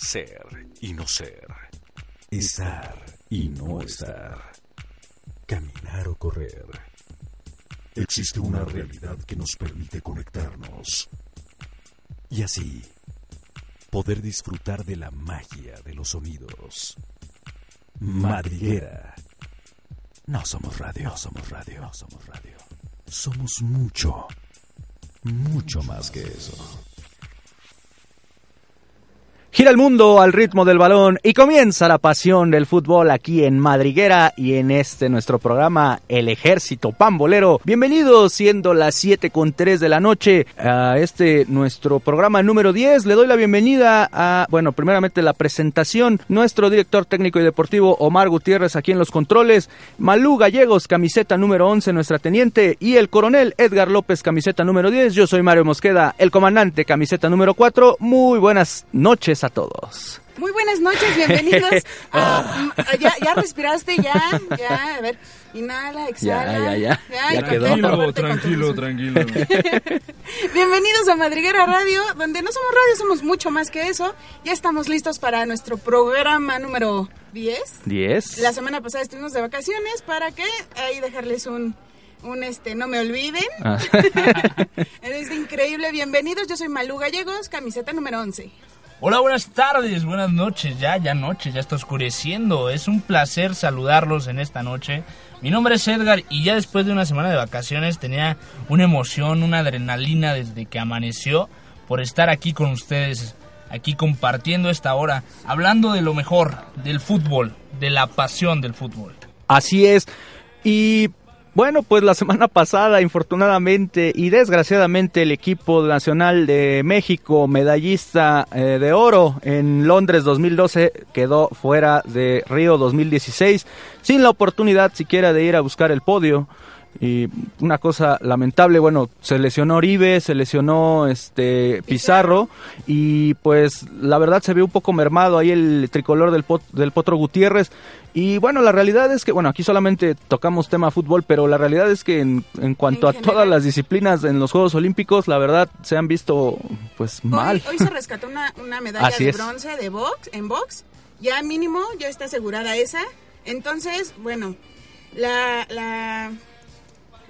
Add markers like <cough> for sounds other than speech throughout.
ser y no ser, estar y no estar, caminar o correr. Existe una realidad que nos permite conectarnos y así poder disfrutar de la magia de los sonidos. Madriguera. No somos radio, somos radio, no somos radio. Somos mucho, mucho más que eso. Gira el mundo al ritmo del balón y comienza la pasión del fútbol aquí en Madriguera y en este nuestro programa El Ejército Pambolero. Bienvenidos siendo las 7 con 3 de la noche a este nuestro programa número 10. Le doy la bienvenida a, bueno, primeramente la presentación, nuestro director técnico y deportivo Omar Gutiérrez aquí en los controles, Malú Gallegos, camiseta número 11, nuestra teniente, y el coronel Edgar López, camiseta número 10. Yo soy Mario Mosqueda, el comandante, camiseta número 4. Muy buenas noches a todos. Muy buenas noches, bienvenidos. <laughs> Ah, ya, ya respiraste, ya, ya, a ver, inhala, exhala. Ya, ya, ya. ya quedó. Tranquilo, tranquilo, tranquilo. <laughs> bienvenidos a Madriguera Radio, donde no somos radio, somos mucho más que eso. Ya estamos listos para nuestro programa número 10. 10. La semana pasada estuvimos de vacaciones para que ahí dejarles un un este no me olviden. Ah. <laughs> es increíble, bienvenidos. Yo soy Malú Gallegos, camiseta número 11. Hola, buenas tardes, buenas noches, ya, ya noche, ya está oscureciendo. Es un placer saludarlos en esta noche. Mi nombre es Edgar y ya después de una semana de vacaciones tenía una emoción, una adrenalina desde que amaneció por estar aquí con ustedes, aquí compartiendo esta hora, hablando de lo mejor, del fútbol, de la pasión del fútbol. Así es. Y bueno, pues la semana <laughs> pasada, infortunadamente y desgraciadamente, el equipo nacional de México, medallista eh, de oro en Londres 2012, quedó fuera de Río 2016, sin la oportunidad siquiera de ir a buscar el podio. Y una cosa lamentable, bueno, se lesionó Oribe, se lesionó este Pizarro y pues la verdad se ve un poco mermado ahí el tricolor del, del Potro Gutiérrez. Y bueno, la realidad es que, bueno, aquí solamente tocamos tema fútbol, pero la realidad es que en, en cuanto En a todas las disciplinas en los Juegos Olímpicos, la verdad se han visto pues mal. Hoy, hoy se rescató una, una medalla Así de es. bronce de box, en box. Ya mínimo, ya está asegurada esa. Entonces, bueno, la, la,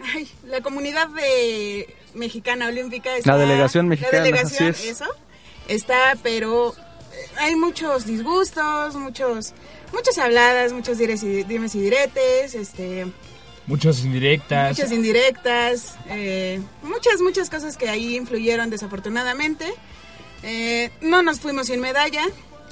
ay, la comunidad de mexicana olímpica está... La delegación mexicana, La delegación, así es. eso, está, pero eh, hay muchos disgustos, muchos, muchas habladas, muchos dires y, dimes y diretes, este... Muchas indirectas. Muchas indirectas, eh, muchas, muchas cosas que ahí influyeron desafortunadamente. Eh, no nos fuimos sin medalla,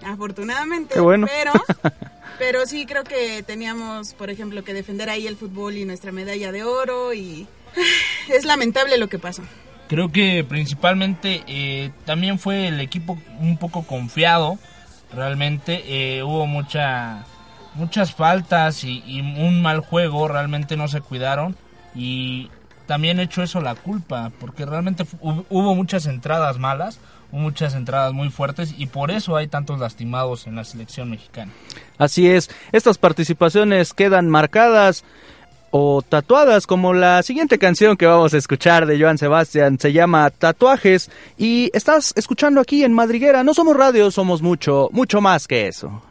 afortunadamente. Qué bueno. Pero, <laughs> pero sí creo que teníamos, por ejemplo, que defender ahí el fútbol y nuestra medalla de oro y <laughs> es lamentable lo que pasó. Creo que principalmente eh, también fue el equipo un poco confiado. Realmente eh, hubo mucha, muchas faltas y, y un mal juego. Realmente no se cuidaron. Y también hecho eso la culpa. Porque realmente hubo muchas entradas malas. Muchas entradas muy fuertes. Y por eso hay tantos lastimados en la selección mexicana. Así es, estas participaciones quedan marcadas o tatuadas como la siguiente canción que vamos a escuchar de Joan Sebastián se llama Tatuajes y estás escuchando aquí en Madriguera, no somos radio, somos mucho, mucho más que eso.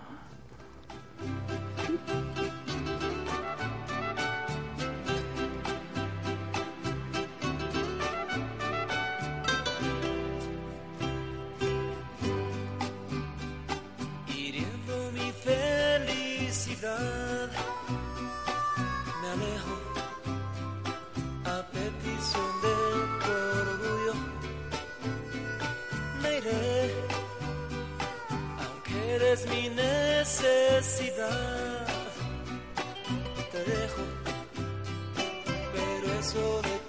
Necesidad. Te dejo, pero eso de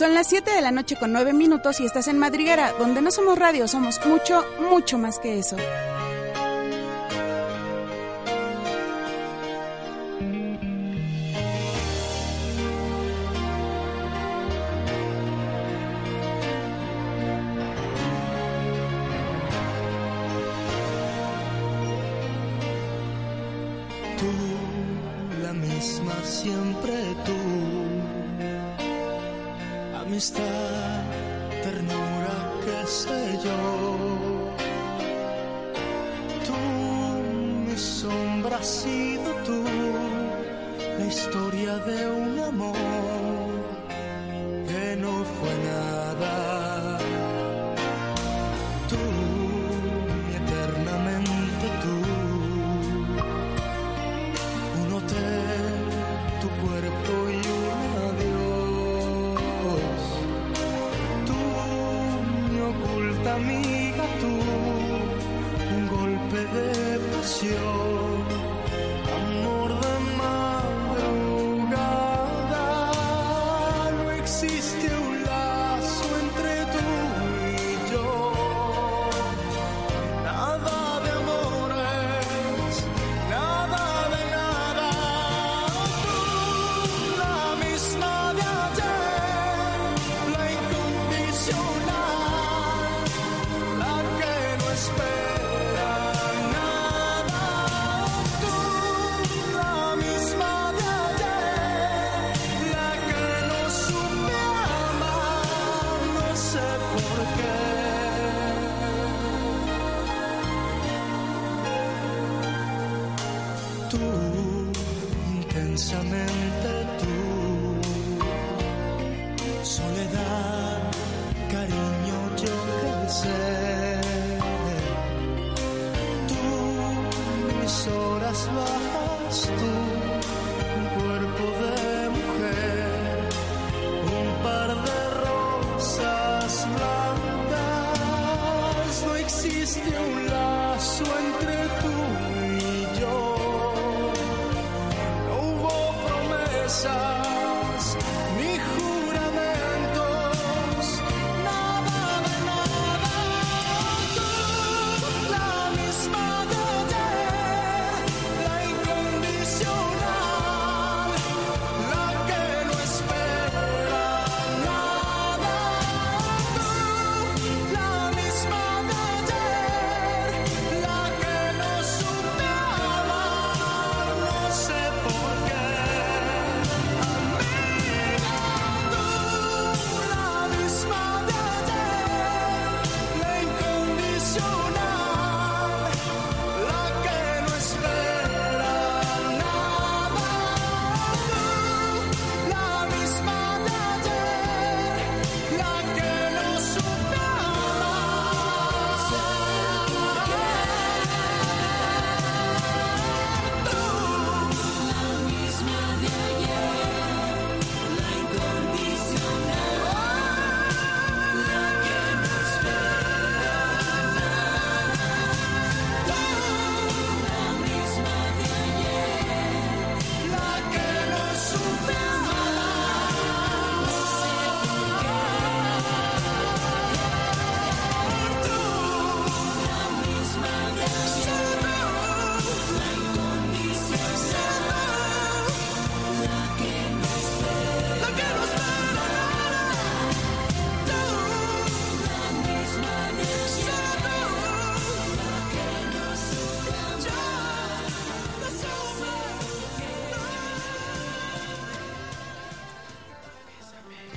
Son las 7 de la noche con 9 minutos y estás en Madriguera, donde no somos radio, somos mucho, mucho más que eso. sé yo. Tú, mi sombra, has sido tú, la historia de un amor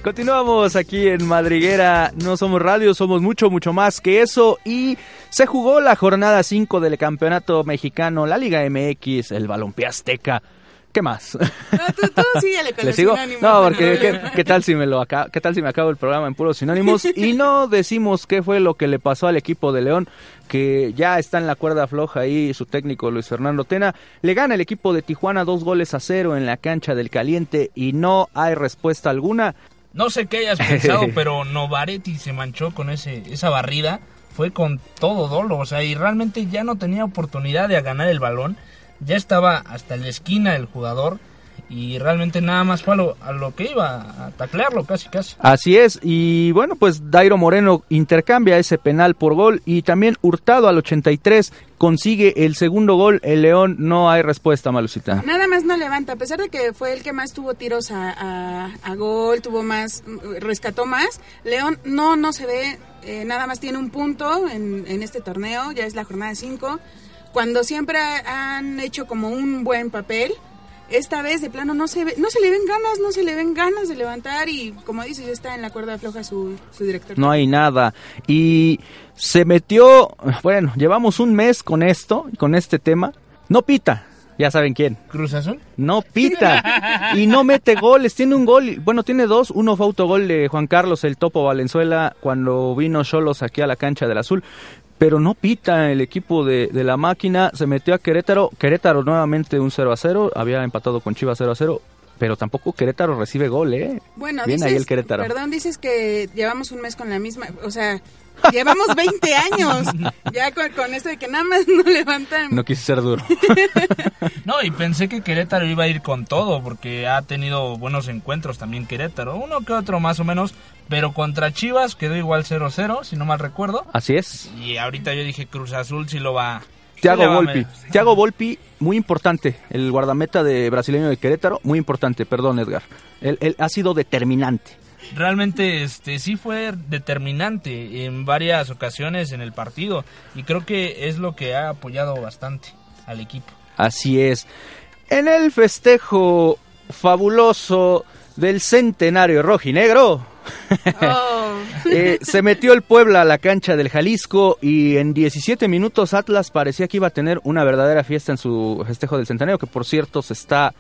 Continuamos aquí en Madriguera, no somos radio, somos mucho, mucho más que eso y se jugó la jornada 5 del Campeonato Mexicano, la Liga MX, el Balompié Azteca. ¿Qué más? No, tú, tú <laughs> ¿Le los sigo? sinónimos, No, porque ¿qué, bueno. qué tal si me lo acabo, qué tal si me acabo el programa en puros sinónimos <laughs> y no decimos qué fue lo que le pasó al equipo de León que ya está en la cuerda floja ahí su técnico Luis Fernando Tena le gana el equipo de Tijuana dos goles a cero en la cancha del Caliente y no hay respuesta alguna. No sé qué hayas pensado, <laughs> pero Novaretti se manchó con ese esa barrida. Fue con todo dolo, o sea, y realmente ya no tenía oportunidad de ganar el balón. Ya estaba hasta la esquina el jugador y realmente nada más fue a lo, a lo que iba, a taclearlo casi casi. Así es, y bueno, pues Dairo Moreno intercambia ese penal por gol y también Hurtado al 83 consigue el segundo gol. El León no hay respuesta, Malucita. Nada más no levanta, a pesar de que fue el que más tuvo tiros a, a- a gol, tuvo más, mm, rescató más. León no, no se ve, eh, nada más tiene un punto en, en este torneo, ya es la jornada 5. Cuando siempre han hecho como un buen papel, esta vez de plano no se ve, no se le ven ganas, no se le ven ganas de levantar y como dices, ya está en la cuerda floja su, su director. No hay nada. Y se metió, bueno, llevamos un mes con esto, con este tema. No pita, ya saben quién. Cruz Azul. No pita y no mete goles. Tiene un gol, bueno, tiene dos. Uno fue autogol de Juan Carlos el Topo Valenzuela cuando vino Cholos aquí a la cancha del Azul. Pero no pita el equipo de, de la máquina. Se metió a Querétaro. Querétaro nuevamente un 0 a 0. Había empatado con Chivas 0 a 0. Pero tampoco Querétaro recibe gol, ¿eh? Bueno, Bien dices, ahí el Querétaro. Perdón, dices que llevamos un mes con la misma, o sea, llevamos 20 años ya con, con esto de que nada más no levantan. No quise ser duro. <laughs> No, y pensé que Querétaro iba a ir con todo, porque ha tenido buenos encuentros también Querétaro, uno que otro más o menos, pero contra Chivas quedó igual 0-0, si no mal recuerdo. Así es. Y ahorita yo dije Cruz Azul si lo va... A Volpi. Thiago Volpi, muy importante. El guardameta de brasileño de Querétaro, muy importante. Perdón, Edgar. Él, él ha sido determinante. Realmente este sí fue determinante en varias ocasiones en el partido y creo que es lo que ha apoyado bastante al equipo. Así es. En el festejo fabuloso del centenario rojinegro, Oh, <laughs> eh, se metió el Puebla a la cancha del Jalisco y en 17 minutos Atlas parecía que iba a tener una verdadera fiesta en su festejo del centenario, que por cierto se está,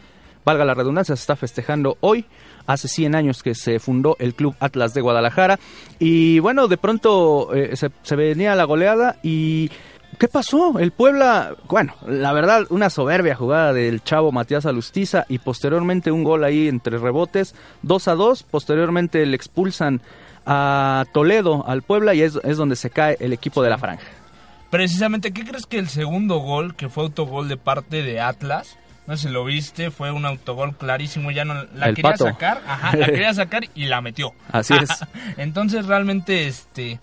valga la redundancia, se está festejando hoy. Hace 100 años que se fundó el Club Atlas de Guadalajara. Y bueno, de pronto eh, se, se venía la goleada y... ¿Qué pasó? El Puebla, bueno, la verdad, una soberbia jugada del chavo Matías Alustiza y posteriormente un gol ahí entre rebotes, 2 a 2, posteriormente le expulsan a Toledo, al Puebla, y es, es donde se cae el equipo de la franja. Precisamente, ¿qué crees que el segundo gol, que fue autogol de parte de Atlas? No sé si lo viste, fue un autogol clarísimo, ya no la El quería Pato. sacar, ajá, la quería <laughs> sacar y la metió. Así es. <laughs> Entonces realmente este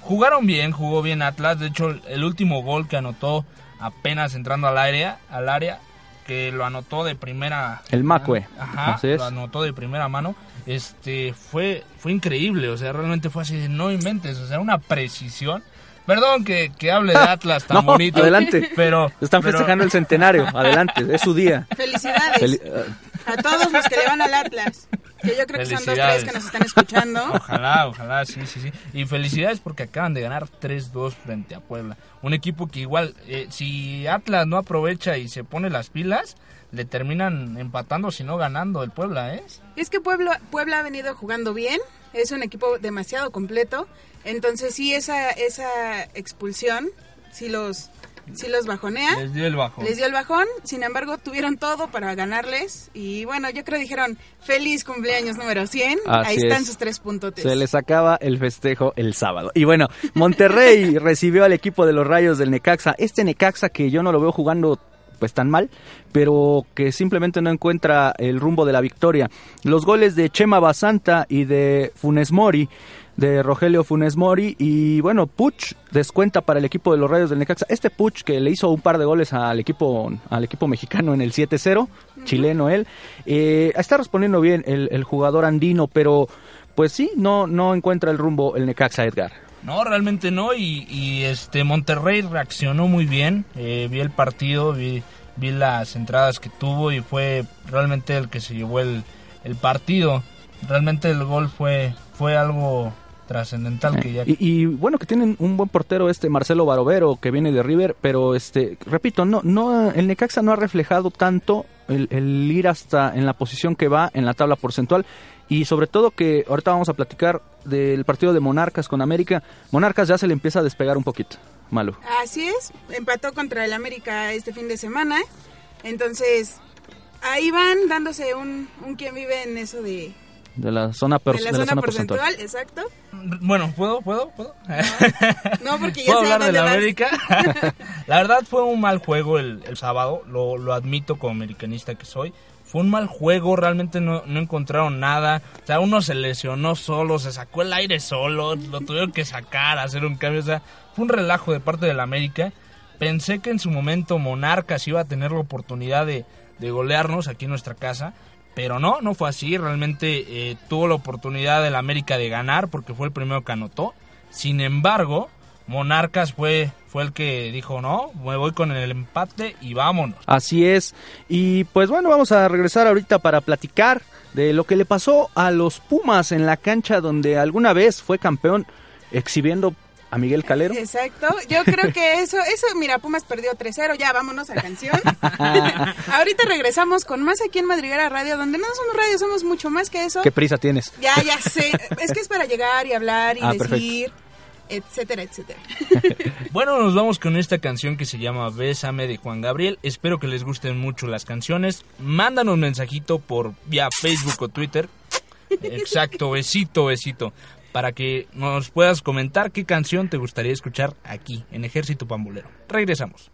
jugaron bien, jugó bien Atlas, de hecho el último gol que anotó apenas entrando al área, al área que lo anotó de primera El Macue, Ajá, así es. lo anotó de primera mano. Este fue fue increíble, o sea, realmente fue así de no inventes, o sea, una precisión. Perdón que, que hable de Atlas tan <laughs> No, bonito. adelante. Pero Están pero- festejando el centenario, adelante, es su día. felicidades Fel- a todos los que le van al Atlas. Que yo creo que son dos, tres que nos están escuchando. Ojalá, ojalá, sí, sí, sí. Y felicidades porque acaban de ganar 3-2 frente a Puebla. Un equipo que igual, eh, si Atlas no aprovecha y se pone las pilas, le terminan empatando, si no ganando el Puebla, ¿eh? Es que Puebla, Puebla ha venido jugando bien, es un equipo demasiado completo, entonces sí esa esa expulsión sí los sí los bajonea. Les dio el bajo. Les dio el bajón, sin embargo tuvieron todo para ganarles y bueno, yo creo dijeron feliz cumpleaños número 100, Así ahí están es. sus tres puntotes. Se les acaba el festejo el sábado. Y bueno, Monterrey <laughs> recibió al equipo de los Rayos del Necaxa. Este Necaxa que yo no lo veo jugando pues tan mal, pero que simplemente no encuentra el rumbo de la victoria. Los goles de Chema Basanta y de Funes Mori, de Rogelio Funes Mori y bueno, Puch descuenta para el equipo de los Rayos del Necaxa. Este Puch que le hizo un par de goles al equipo al equipo mexicano en el 7-0, chileno él, eh, está respondiendo bien el, el jugador andino, pero pues sí, no, no encuentra el rumbo el Necaxa Edgar. No, realmente no. Y, y, este Monterrey reaccionó muy bien. Eh, vi el partido, vi, vi las entradas que tuvo y fue realmente el que se llevó el, el partido. realmente el gol fue, fue algo trascendental ya... Y, y bueno que tienen un buen portero este Marcelo Barovero que viene de River, pero este repito, no no el Necaxa no ha reflejado tanto el, el ir hasta en la posición que va en la tabla porcentual y sobre todo que ahorita vamos a platicar del partido de Monarcas con América. Monarcas ya se le empieza a despegar un poquito. Malo. Así es, empató contra el América este fin de semana. Entonces, ahí van dándose un, un quien vive en eso de, De la zona, per- de la de la zona zona porcentual. porcentual. Exacto. Bueno, ¿puedo? ¿Puedo? ¿Puedo? No, <laughs> porque ya ¿Puedo hablar de la vas. América? <laughs> <laughs> la verdad fue un mal juego el, el sábado, lo, lo admito como americanista que soy. Fue un mal juego, realmente no, no encontraron nada. O sea, uno se lesionó solo, se sacó el aire solo, lo tuvieron que sacar, hacer un cambio. O sea, fue un relajo de parte del América. Pensé que en su momento Monarcas iba a tener la oportunidad de, de golearnos aquí en nuestra casa. Pero no, no fue así. Realmente eh, tuvo la oportunidad del América de ganar porque fue el primero que anotó. Sin embargo, Monarcas fue, fue el que dijo, no, me voy con el empate y vámonos. Así es. Y pues bueno, vamos a regresar ahorita para platicar de lo que le pasó a los Pumas en la cancha donde alguna vez fue campeón exhibiendo a Miguel Calero. Exacto. Yo creo que eso, eso, mira, Pumas perdió 3-0, ya vámonos a canción. <laughs> Ahorita regresamos con más aquí en Madriguera Radio, donde no somos radio, somos mucho más que eso. ¿Qué prisa tienes? Ya, ya sé. Es que es para llegar y hablar y Ah, perfecto. Etcétera, etcétera. <laughs> Bueno, nos vamos con esta canción que se llama Bésame de Juan Gabriel. Espero que les gusten mucho las canciones. Mándanos un mensajito por vía Facebook o Twitter. Exacto, besito, besito. Para que nos puedas comentar qué canción te gustaría escuchar aquí, en Ejército Pambolero. Regresamos.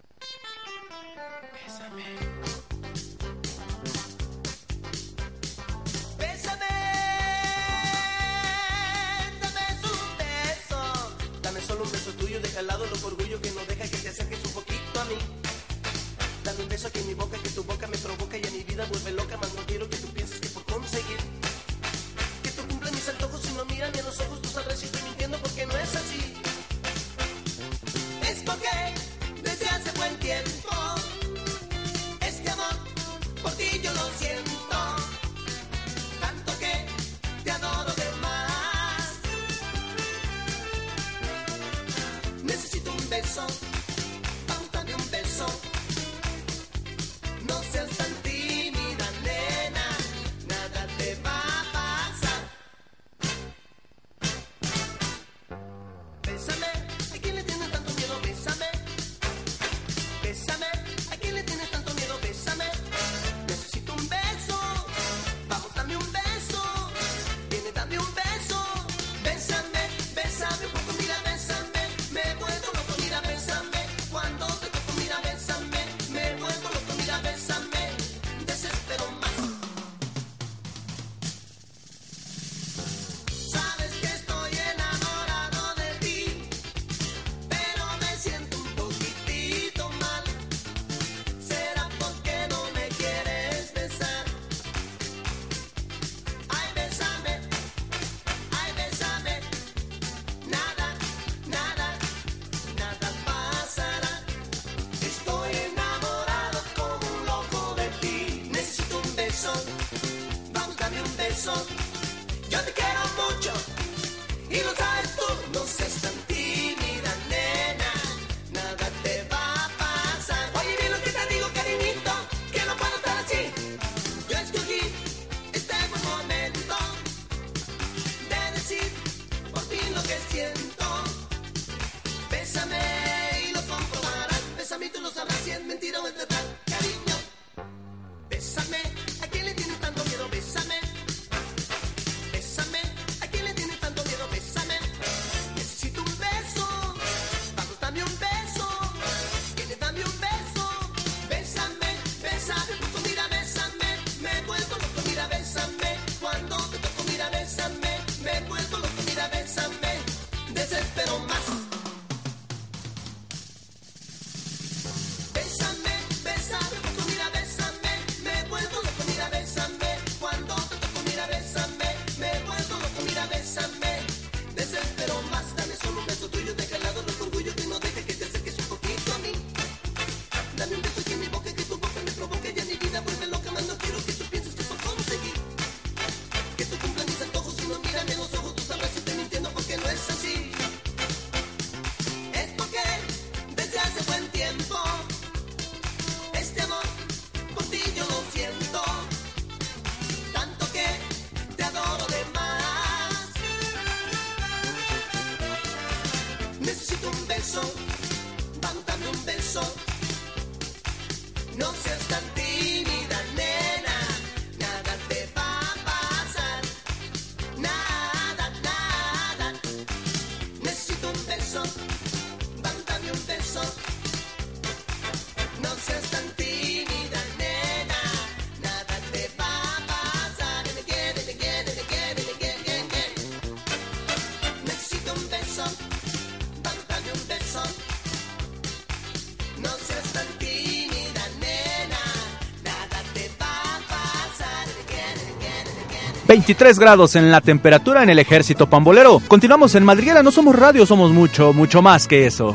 23 grados en la temperatura en el ejército pambolero. Continuamos en Madriguera, no somos radio, somos mucho, mucho más que eso.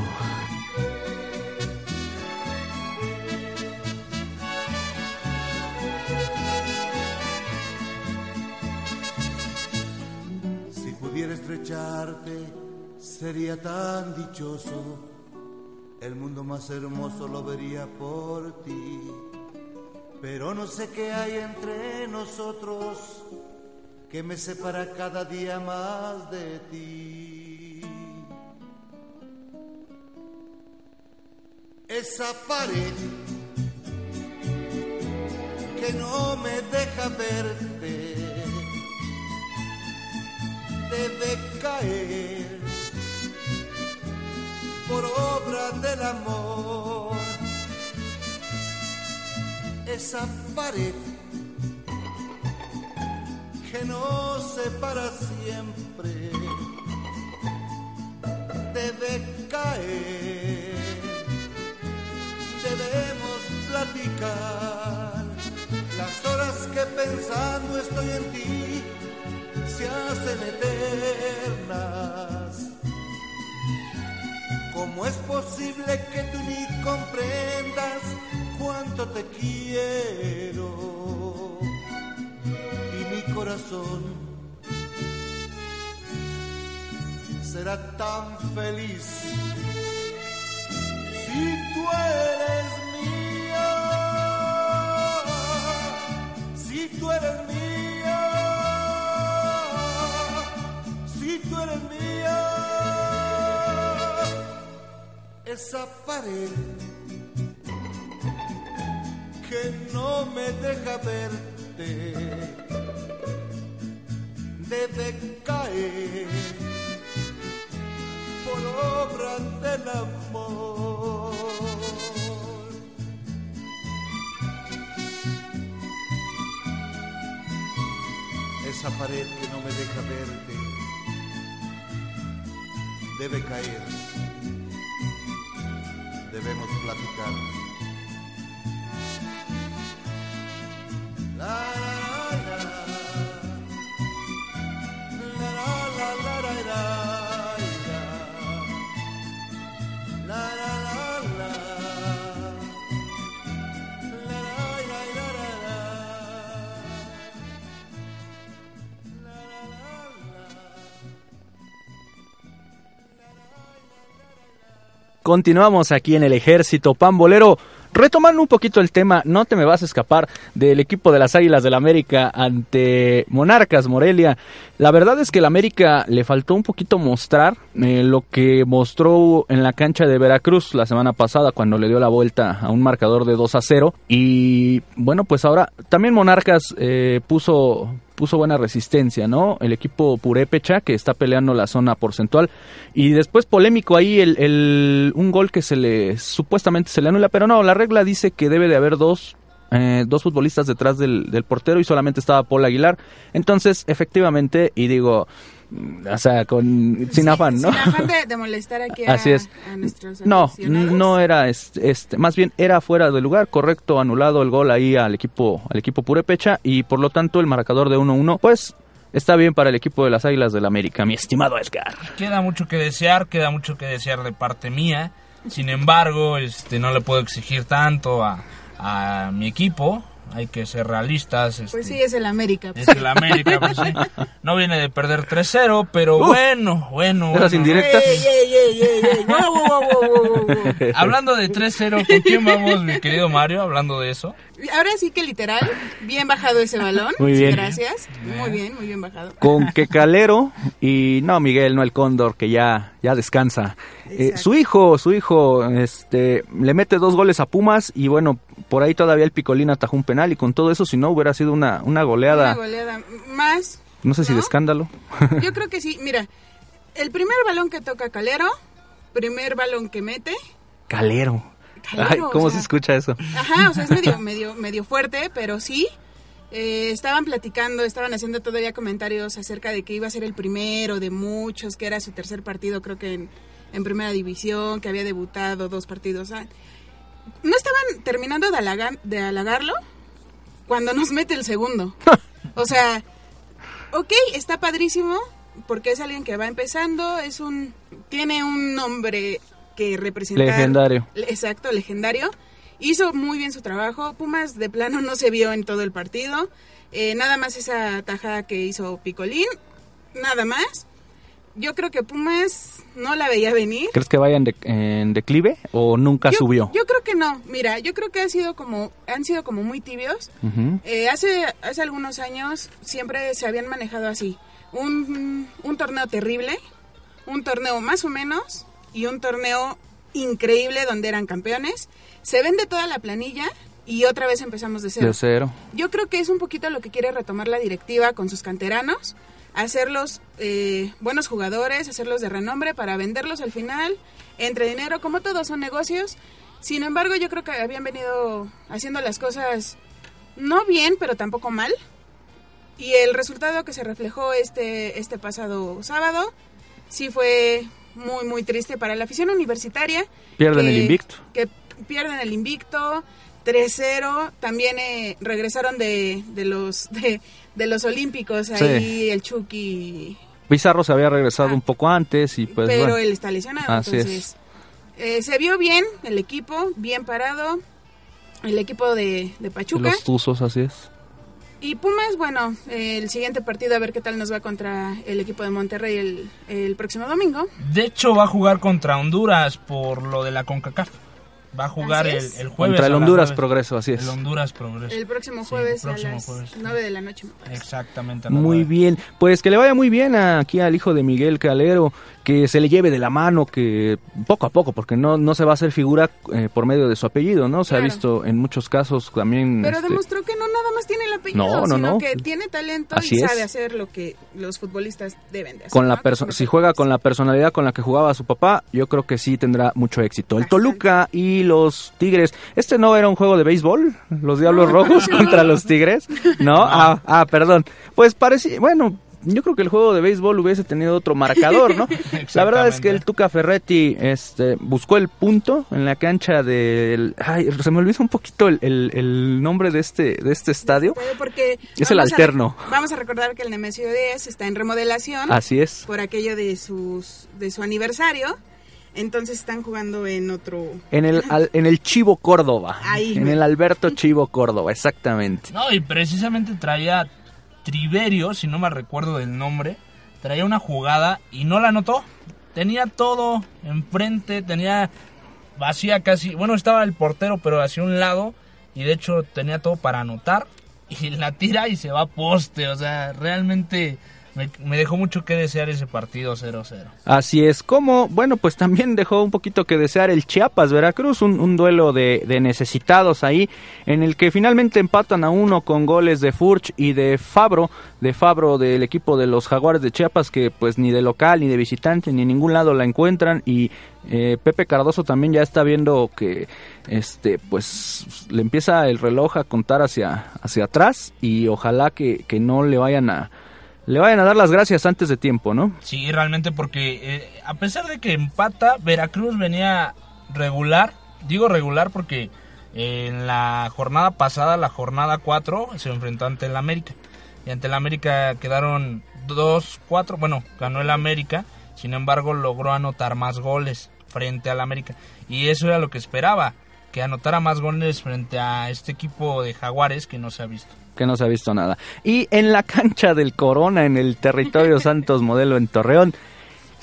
Si pudiera estrecharte, sería tan dichoso. El mundo más hermoso lo vería por ti. Pero no sé qué hay entre nosotros que me separa cada día más de ti. Esa pared que no me deja verte debe caer por obra del amor. Esa pared que nos separa siempre debe caer. Debemos platicar las horas que pensando estoy en ti se hacen eternas. ¿Cómo es posible que tú ni comprendas cuánto te quiero? Corazón será tan feliz si tú eres mía. Si tú eres mía. Si tú eres mía. Esa pared que no me deja verte debe caer por obra del amor. Esa pared que no me deja verte debe caer. Debemos platicar. La, la, Continuamos aquí en el ejército pambolero. Retomando un poquito el tema, no te me vas a escapar del equipo de las Águilas del América ante Monarcas Morelia. La verdad es que el América le faltó un poquito mostrar eh, lo que mostró en la cancha de Veracruz la semana pasada cuando le dio la vuelta a un marcador de 2 a 0. Y bueno, pues ahora también Monarcas eh, puso puso buena resistencia, ¿no? El equipo Purépecha que está peleando la zona porcentual y después polémico ahí el, el- un gol que se le supuestamente se le anula, pero no, la regla dice que debe de haber dos eh, dos futbolistas detrás del, del portero y solamente estaba Paul Aguilar. Entonces, efectivamente, y digo, mm, o sea, con, sin afán, ¿no? Sin afán de, <laughs> de molestar aquí a, Así es. a nuestros No, no era este, este, más bien era fuera de lugar, correcto, anulado el gol ahí al equipo al equipo Purepecha y por lo tanto el marcador de 1-1 pues está bien para el equipo de las Águilas del América, mi estimado Edgar. Queda mucho que desear, queda mucho que desear de parte mía. Sin embargo, este no le puedo exigir tanto a, a mi equipo. Hay que ser realistas. Este, Pues sí, es el América. es el América, pues sí. No viene de perder 3-0, pero Uf. bueno, bueno. Esas bueno. indirectas. Hablando de 3-0, ¿con quién vamos, mi querido Mario? Hablando de eso. Ahora sí que literal, bien bajado ese balón. Muy bien. Gracias. Muy bien, muy bien bajado. Con que Calero y no Miguel, no el Cóndor que ya ya descansa. Eh, su hijo, su hijo este le mete dos goles a Pumas y bueno, por ahí todavía el Picolín atajó un penal y con todo eso si no hubiera sido una una goleada, Una goleada más. no sé si de escándalo. Yo creo que sí. Mira, el primer balón que toca Calero, primer balón que mete. Calero. Ay, ¿cómo o se escucha eso? Ajá, o sea, es medio, medio, medio fuerte, pero sí. Eh, estaban platicando, estaban haciendo todavía comentarios acerca de que iba a ser el primero de muchos, que era su tercer partido, creo que en, en primera división, que había debutado dos partidos. ah. No estaban terminando de, halagar- de halagarlo cuando nos mete el segundo. <laughs> O sea, ok, está padrísimo, porque es alguien que va empezando, es un, tiene un nombre que representa... Legendario. Exacto, legendario. Hizo muy bien su trabajo. Pumas de plano no se vio en todo el partido. Eh, nada más esa tajada que hizo Picolín. Nada más. Yo creo que Pumas no la veía venir. ¿Crees que vaya en, de- en declive o nunca yo, subió? Yo creo que no. Mira, yo creo que ha sido como, han sido como muy tibios. Eh, hace, hace algunos años siempre se habían manejado así. Un, un torneo terrible, un torneo más o menos y un torneo increíble donde eran campeones. Se vende toda la planilla y otra vez empezamos de cero. De cero. Yo creo que es un poquito lo que quiere retomar la directiva con sus canteranos, hacerlos eh, buenos jugadores, hacerlos de renombre para venderlos al final, entre dinero, como todos son negocios. Sin embargo, yo creo que habían venido haciendo las cosas no bien, pero tampoco mal. Y el resultado que se reflejó este, este pasado sábado sí fue muy, muy triste para la afición universitaria. Pierden que- el invicto. Que pierden el invicto. 3-0, también eh, regresaron de, de los <laughs> de, de los olímpicos ahí el Chucky, Pizarro se había regresado Ah. un poco antes y pues pero bueno, él está lesionado, Así entonces eh, se vio bien el equipo, bien parado, el equipo de, de Pachuca los Tuzos así es. Y Pumas, bueno, el siguiente partido a ver qué tal nos va contra el equipo de Monterrey el, el próximo domingo. De hecho, va a jugar contra Honduras por lo de la CONCACAF. Va a jugar el, es. el jueves. Contra el Honduras. Progreso, así es. El Honduras Progreso. El próximo Sí, jueves el próximo a las jueves. 9 de la noche. Exactamente. Muy bien, pues que le vaya muy bien a- aquí al hijo de Miguel Calero, que se le lleve de la mano, que poco a poco, porque no, no se va a hacer figura eh, por medio de su apellido, ¿no? Se ha visto en muchos casos también... Pero este, demostró que no nada más tiene el apellido, No, no, sino no. que tiene talento Así y es. sabe hacer lo que los futbolistas deben de hacer. con la si juega con la personalidad con la que jugaba su papá, yo creo que sí tendrá mucho éxito. El Bastante. Toluca y los Tigres. Este no era un juego de béisbol, los Diablos Rojos <laughs> contra los Tigres, ¿no? Ah, ah, perdón. Pues parecía, bueno, yo creo que el juego de béisbol hubiese tenido otro marcador, ¿no? <laughs> La verdad es que el Tuca Ferretti este, buscó el punto en la cancha del... Ay, se me olvidó un poquito el, el- el nombre de este, de este estadio. Porque Es el a- alterno. vamos a recordar que el Nemesio 10 está en remodelación Así es. por aquello de sus de su aniversario. Entonces están jugando en otro En el, al- en el Chivo Córdoba. Ahí, en el Alberto Chivo Córdoba, exactamente. No, y precisamente traía Triverio, si no me recuerdo del nombre, traía una jugada y no la anotó. Tenía todo enfrente, tenía vacía casi, bueno, estaba el portero pero hacia un lado y de hecho tenía todo para anotar y la tira y se va a poste, o sea, realmente me, dejó mucho que desear ese partido 0-0. Así es, como, bueno, pues también dejó un poquito que desear el Chiapas Veracruz, un, duelo de, de necesitados ahí, en el que finalmente empatan a uno con goles de Furch y de Fabro, de Fabro del equipo de los Jaguares de Chiapas, que pues ni de local, ni de visitante, ni en ningún lado la encuentran, y eh, Pepe Cardoso también ya está viendo que este pues le empieza el reloj a contar hacia, hacia atrás, y ojalá que, que no le vayan a le vayan a dar las gracias antes de tiempo, ¿no? Sí, realmente porque eh, a pesar de que empata, Veracruz venía regular. Digo regular porque eh, en la jornada pasada, la jornada 4, se enfrentó ante el América. Y ante el América quedaron 2-4. Bueno, ganó el América. Sin embargo, logró anotar más goles frente al América. Y eso era lo que esperaba. Que anotara más goles frente a este equipo de Jaguares que no se ha visto. Que no se ha visto nada. Y en la cancha del Corona, en el territorio <laughs> Santos Modelo en Torreón,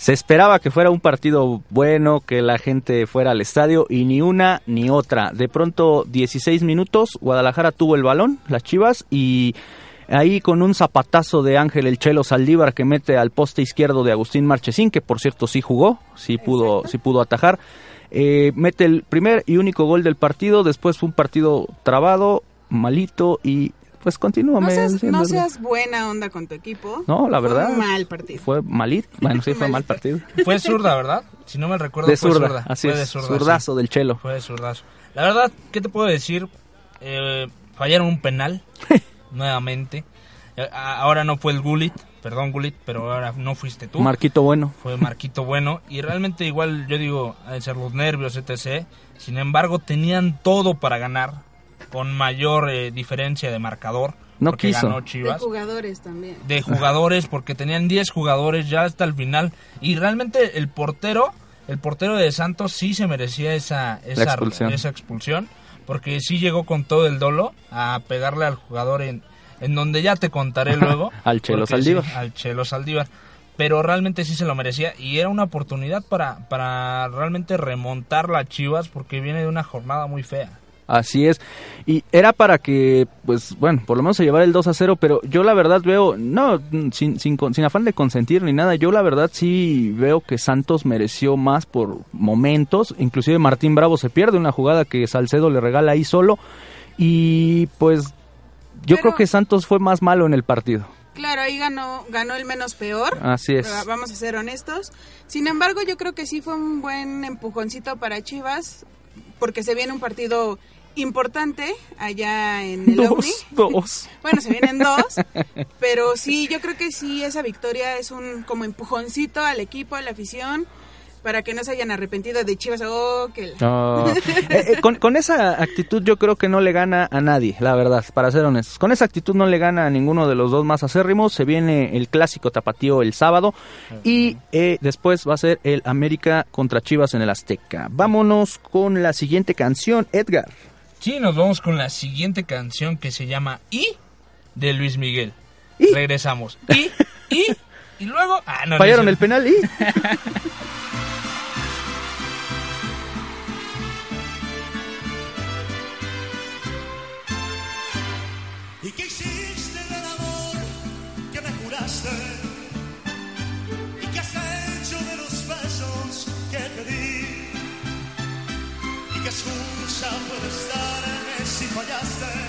se esperaba que fuera un partido bueno, que la gente fuera al estadio y ni una ni otra. De pronto, 16 minutos, Guadalajara tuvo el balón, las Chivas, y ahí con un zapatazo de Ángel El Chelo Saldívar que mete al poste izquierdo de Agustín Marchesín, que por cierto sí jugó, sí pudo, Exacto. sí pudo atajar. Eh, mete el primer y único gol del partido, después fue un partido trabado, malito y pues continúa. No seas, no seas buena onda con tu equipo. No, la Fue verdad. un mal partido. Fue malito, bueno, sí fue <laughs> mal partido. Fue zurda, ¿verdad? Si no me recuerdo, De fue zurda, zurda. así Fue de sí. zurdazo del chelo. Fue de zurdazo. La verdad, ¿qué te puedo decir? Eh, fallaron un penal <laughs> nuevamente. Eh, ahora no fue el Gulit, perdón Gulit, pero ahora no fuiste tú. Marquito bueno. fue Marquito Bueno y realmente igual yo digo, de ser los nervios, etc. Sin embargo, tenían todo para ganar con mayor eh, diferencia de marcador. No porque quiso. ganó De Chivas. jugadores también. de jugadores porque tenían 10 jugadores ya hasta el final y realmente el portero el portero de Santos sí se merecía esa esa expulsión. esa expulsión, porque sí llegó con todo el dolo a pegarle al jugador en en donde ya te contaré <laughs> luego Al Chelo Saldívar. sí, al Chelo Saldívar pero realmente sí se lo merecía y era una oportunidad para para realmente remontar la Chivas porque viene de una jornada muy fea Así es. Y era para que, pues, bueno, por lo menos se llevara el 2 a 0, pero yo la verdad veo, no, sin, sin, sin afán de consentir ni nada, yo la verdad sí veo que Santos mereció más por momentos. Inclusive Martín Bravo se pierde una jugada que Salcedo le regala ahí solo. Y pues yo Pero- creo que Santos fue más malo en el partido. Claro, ahí ganó, ganó el menos peor. Así es. Va- Vamos a ser honestos. Sin embargo, yo creo que sí fue un buen empujoncito para Chivas, porque se viene un partido importante allá en el. Dos, dos. <laughs> Bueno, se vienen dos, <laughs> pero sí, yo creo que sí, esa victoria es un como empujoncito al equipo, a la afición, para que no se hayan arrepentido de Chivas. Oh, que la-. <laughs> Eh, eh, con, con esa actitud yo creo que no le gana a nadie, la verdad, para ser honestos. Con esa actitud no le gana a ninguno de los dos más acérrimos. Se viene el clásico tapatío el sábado y eh, después va a ser el América contra Chivas en el Azteca. Vámonos con la siguiente canción, Edgar. Sí, nos vamos con la siguiente canción que se llama Y de Luis Miguel. Y. Regresamos. Y, y, y luego. Ah, no, no Fallaron el penal. ¿Y <laughs> fallaste?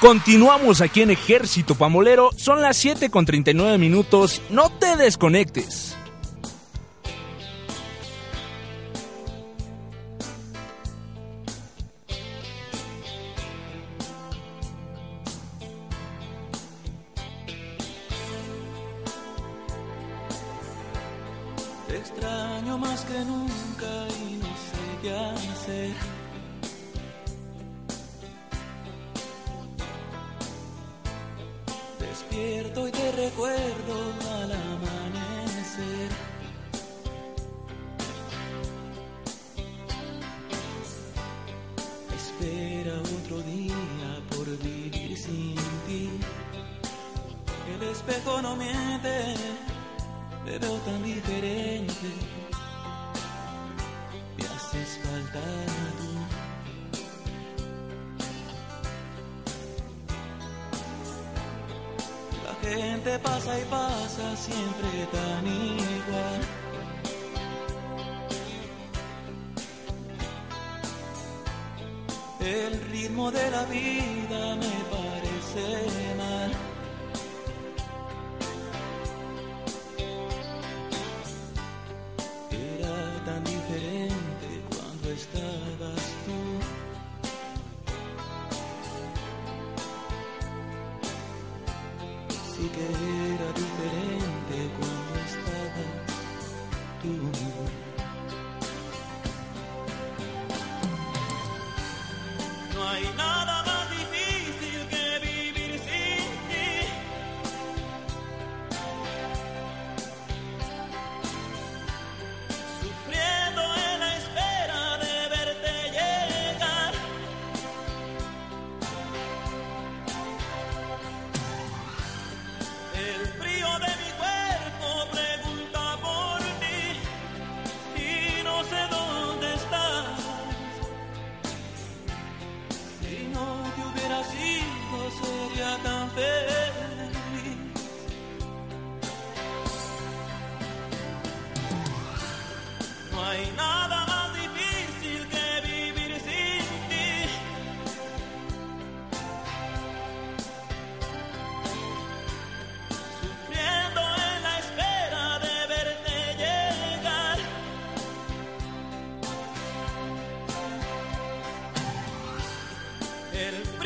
Continuamos aquí en Ejército Pamolero. Son las 7 con 39 minutos. No te desconectes. Gente pasa y pasa siempre tan igual. El ritmo de la vida me parece mal. El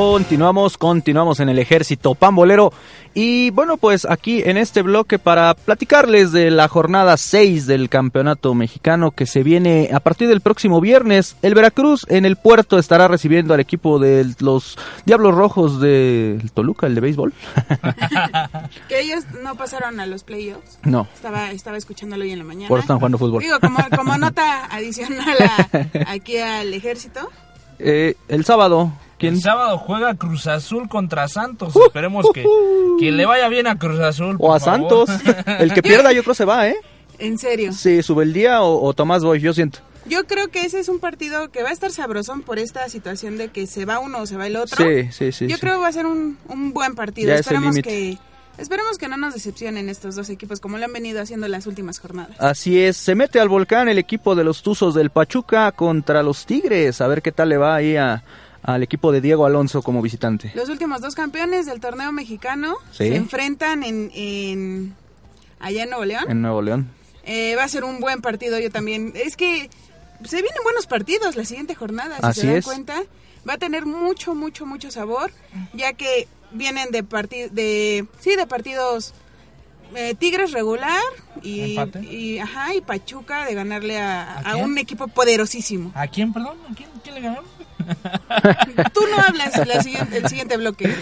Continuamos, continuamos en el ejército pambolero. Y bueno, pues aquí en este bloque para platicarles de la jornada 6 del campeonato mexicano que se viene a partir del próximo viernes. El Veracruz en el puerto estará recibiendo al equipo de los Diablos Rojos de Toluca, el de béisbol. <laughs> Que ellos no pasaron a los playoffs. no, Estaba, estaba escuchándolo hoy en la mañana. por están jugando fútbol. Digo, como, como <laughs> nota adicional a- aquí al ejército. Eh, el sábado, ¿quién? El sábado juega Cruz Azul contra Santos. Esperemos que, que le vaya bien a Cruz Azul. O a favor. Santos. <laughs> El que pierda yo creo se va, ¿eh? En serio. Sí, sube el día o, o Tomás Boy, yo siento. Yo creo que ese es un partido que va a estar sabrosón por esta situación de que se va uno o se va el otro. Sí, sí, sí. Yo sí. creo que va a ser un, un buen partido. Ya Esperemos que esperemos que no nos decepcionen estos dos equipos como lo han venido haciendo las últimas jornadas. Así es, se mete al volcán el equipo de los Tuzos del Pachuca contra los Tigres. A ver qué tal le va ahí a- al equipo de Diego Alonso como visitante. Los últimos dos campeones del torneo mexicano Sí. se enfrentan en, en- allá en Nuevo León. En Nuevo León. Eh, va a ser un buen partido yo también. Es que se vienen buenos partidos la siguiente jornada, si Así se dan es. cuenta. Va a tener mucho, mucho, mucho sabor, ya que vienen de partidos, de, sí, de partidos eh, Tigres regular y, y, ajá, y Pachuca de ganarle a, ¿A un equipo poderosísimo. ¿A quién, perdón? ¿A quién, quién le ganó? Tú no hablas la siguiente- el siguiente bloque.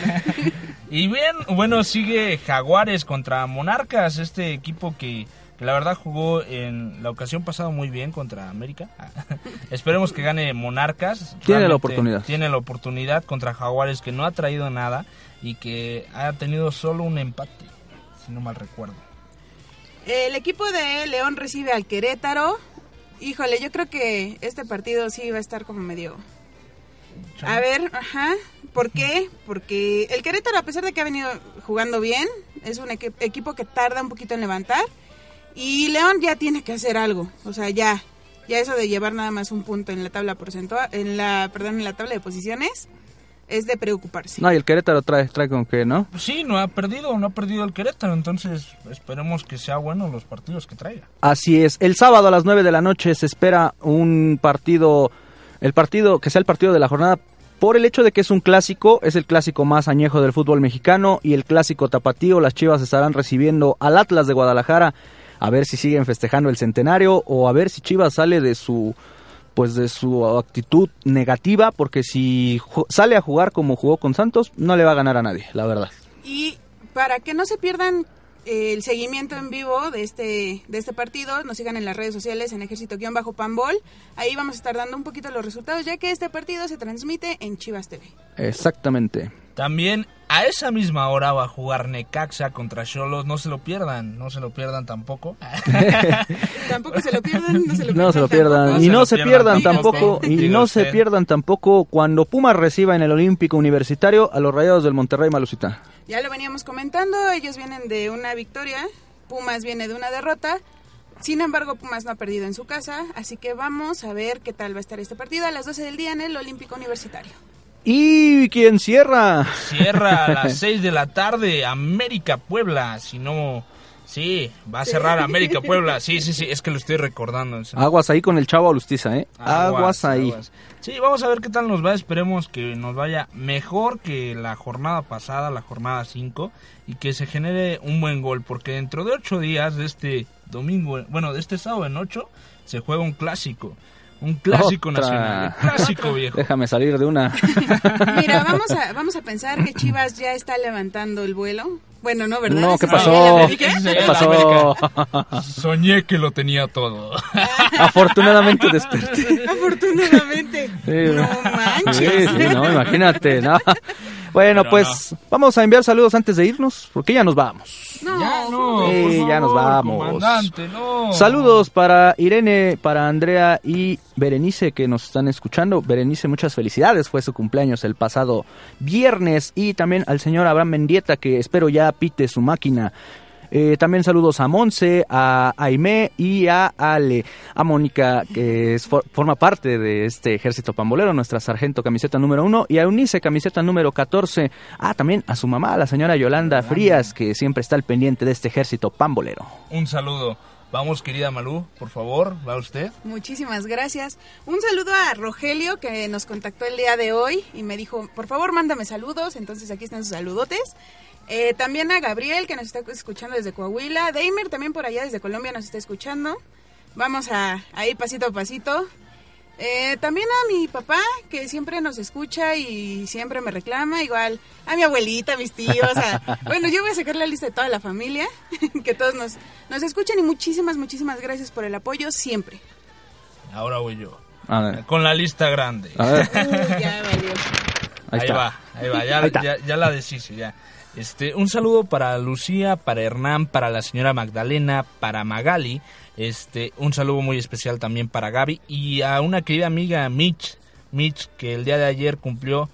Y bien, bueno, sigue Jaguares contra Monarcas, este equipo que, que la verdad jugó en la ocasión pasada muy bien contra América. <laughs> Esperemos que gane Monarcas. Tiene la oportunidad. Tiene la oportunidad contra Jaguares que no ha traído nada y que ha tenido solo un empate, si no mal recuerdo. El equipo de León recibe al Querétaro. Híjole, yo creo que este partido sí va a estar como medio... A ver, ajá, ¿por qué? Porque el Querétaro, a pesar de que ha venido jugando bien, es un equi- equipo que tarda un poquito en levantar. Y León ya tiene que hacer algo, o sea, ya, ya eso de llevar nada más un punto en la tabla porcentual, en la, perdón, en la tabla de posiciones, es de preocuparse. No, y el Querétaro trae, trae con que, ¿no? Pues sí, no ha perdido, no ha perdido el Querétaro, entonces esperemos que sea bueno los partidos que traiga. Así es. El sábado a las 9 de la noche se espera un partido, el partido que sea el partido de la jornada por el hecho de que es un clásico, es el clásico más añejo del fútbol mexicano y el clásico tapatío. Las Chivas estarán recibiendo al Atlas de Guadalajara a ver si siguen festejando el centenario o a ver si Chivas sale de su pues de su actitud negativa porque si sale a jugar como jugó con Santos no le va a ganar a nadie, la verdad. Y para que no se pierdan el seguimiento en vivo de este, de este partido, nos sigan en las redes sociales en ejército-pambol. Ahí vamos a estar dando un poquito los resultados, ya que este partido se transmite en Chivas TV. Exactamente. También a esa misma hora va a jugar Necaxa contra Cholos, no se lo pierdan, no se lo pierdan tampoco. <laughs> Tampoco se lo pierdan, no se lo pierdan. No se lo pierdan. tampoco. y se no se pierdan pierdan tampoco. Y no se pierdan tampoco cuando Pumas reciba en el Olímpico Universitario a los Rayados del Monterrey Malucita. Ya lo veníamos comentando, ellos vienen de una victoria, Pumas viene de una derrota. Sin embargo, Pumas no ha perdido en su casa, así que vamos a ver qué tal va a estar este partido a las 12 del día en el Olímpico Universitario. ¿Y quién cierra? Cierra a las <laughs> 6 de la tarde América Puebla, si no... Sí, va a cerrar América Puebla. Sí, sí, sí, es que lo estoy recordando. Aguas ahí con el chavo Alustiza, ¿eh? Aguas, ahí. aguas. Sí, vamos a ver qué tal nos va. Esperemos que nos vaya mejor que la jornada pasada, la jornada 5, y que se genere un buen gol, porque dentro de ocho días de este domingo, bueno, de este sábado en 8, se juega un clásico. Un clásico Otra. nacional. un clásico <laughs> viejo. Déjame salir de una. <laughs> Mira, <laughs> vamos a, vamos a pensar que Chivas ya está levantando el vuelo. Bueno, no, ¿verdad? No, ¿Ese ¿qué el pasó? ¿Qué pasó? América. Soñé que lo tenía todo. Afortunadamente desperté. Afortunadamente. Sí, no Sí, manches. sí, no, imagínate, no. Bueno, Pero pues vamos a enviar saludos antes de irnos, porque ya nos vamos. No, ya no, Sí, por ya nos vamos. No. Saludos para Irene, para Andrea y Berenice que nos están escuchando. Berenice, muchas felicidades. Fue su cumpleaños el pasado viernes. Y también al señor Abraham Mendieta que espero ya pite su máquina. Eh, también saludos a Monse, a Aimé y a Ale, a Mónica, que es- for- forma parte de este ejército pambolero, nuestra sargento camiseta número uno, y a Eunice, camiseta número 14. Ah, también a su mamá, la señora Yolanda Frías, que siempre está al pendiente de este ejército pambolero. Un saludo. Vamos, querida Malú, por favor, va usted. Muchísimas gracias. Un saludo a Rogelio que nos contactó el día de hoy y me dijo, por favor, mándame saludos. Entonces aquí están sus saludotes. Eh, también a Gabriel que nos está escuchando desde Coahuila. Deimer también por allá desde Colombia nos está escuchando. Vamos a, a ir pasito a pasito. Eh, también a mi papá que siempre nos escucha y siempre me reclama. Igual a mi abuelita, a mis tíos. a- <laughs> bueno, yo voy a sacar la lista de toda la familia. <laughs> que todos nos, nos escuchan y muchísimas, muchísimas gracias por el apoyo siempre. Ahora voy yo. A ver, Con la lista grande. a ver, Uy, ya valió. ahí, está. va, ahí va, ya, Ahí ya, ya la deshice, ya. Este, un saludo para Lucía, para Hernán, para la señora Magdalena, para Magali, este, un saludo muy especial también para Gaby y a una querida amiga Mitch, Mitch, que el día de ayer cumplió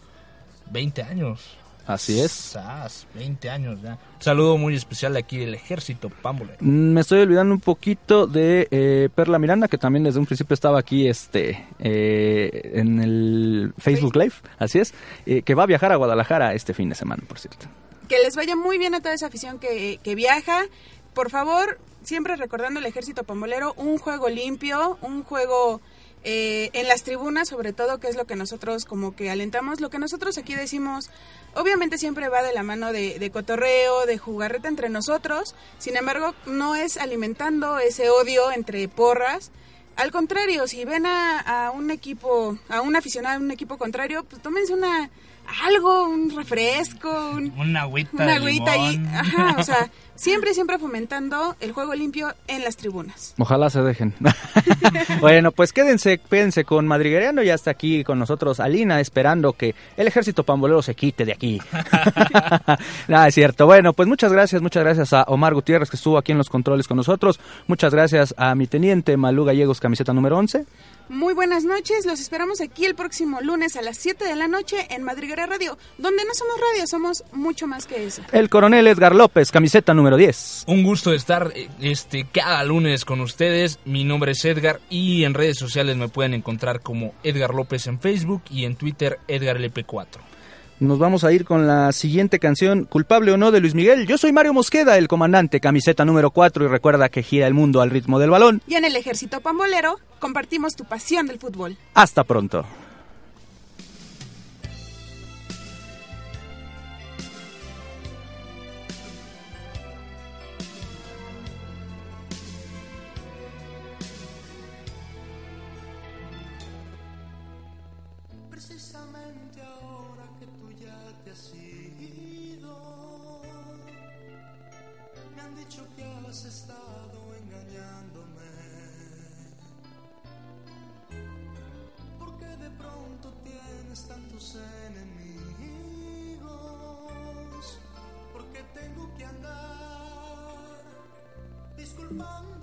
20 años. Así es. Sas, 20 años ya. Un saludo muy especial de aquí del ejército Pámbole. Mm, Me estoy olvidando un poquito de eh, Perla Miranda, que también desde un principio estaba aquí este eh, en el Facebook Live, así es, eh, que va a viajar a Guadalajara este fin de semana, por cierto. Que les vaya muy bien a toda esa afición que, viaja. Por favor, siempre recordando el ejército pambolero, un juego limpio, un juego eh, en las tribunas sobre todo, que es lo que nosotros como que alentamos, lo que nosotros aquí decimos, obviamente siempre va de la mano de, cotorreo, de jugarreta entre nosotros, sin embargo no es alimentando ese odio entre porras, al contrario, si ven a, a un equipo, a un aficionado de un equipo contrario, pues tómense una algo, un refresco, un, Una agüita una agüita ahí, ajá, o sea, <laughs> siempre, siempre fomentando el juego limpio en las tribunas. Ojalá se dejen. <laughs> bueno, pues quédense, quédense con Madrigueriano y hasta aquí con nosotros Alina, esperando que el ejército pambolero se quite de aquí. <laughs> Nada, es cierto. Bueno, pues muchas gracias, muchas gracias a Omar Gutiérrez que estuvo aquí en los controles con nosotros. Muchas gracias a mi teniente Malú Gallegos, camiseta número 11. Muy buenas noches, los esperamos aquí el próximo lunes a las 7 de la noche en Madriguera Radio, donde no somos radio, somos mucho más que eso. El coronel Edgar López, camiseta número 10. Un gusto estar eh, este cada lunes con ustedes. Mi nombre es Edgar y en redes sociales me pueden encontrar como Edgar López en Facebook y en Twitter EdgarLP4. Nos vamos a ir con la siguiente canción, Culpable o no, de Luis Miguel. Yo soy Mario Mosqueda, el comandante, camiseta número 4, y recuerda que gira el mundo al ritmo del balón. Y en el ejército pambolero compartimos tu pasión del fútbol. Hasta pronto. Oh.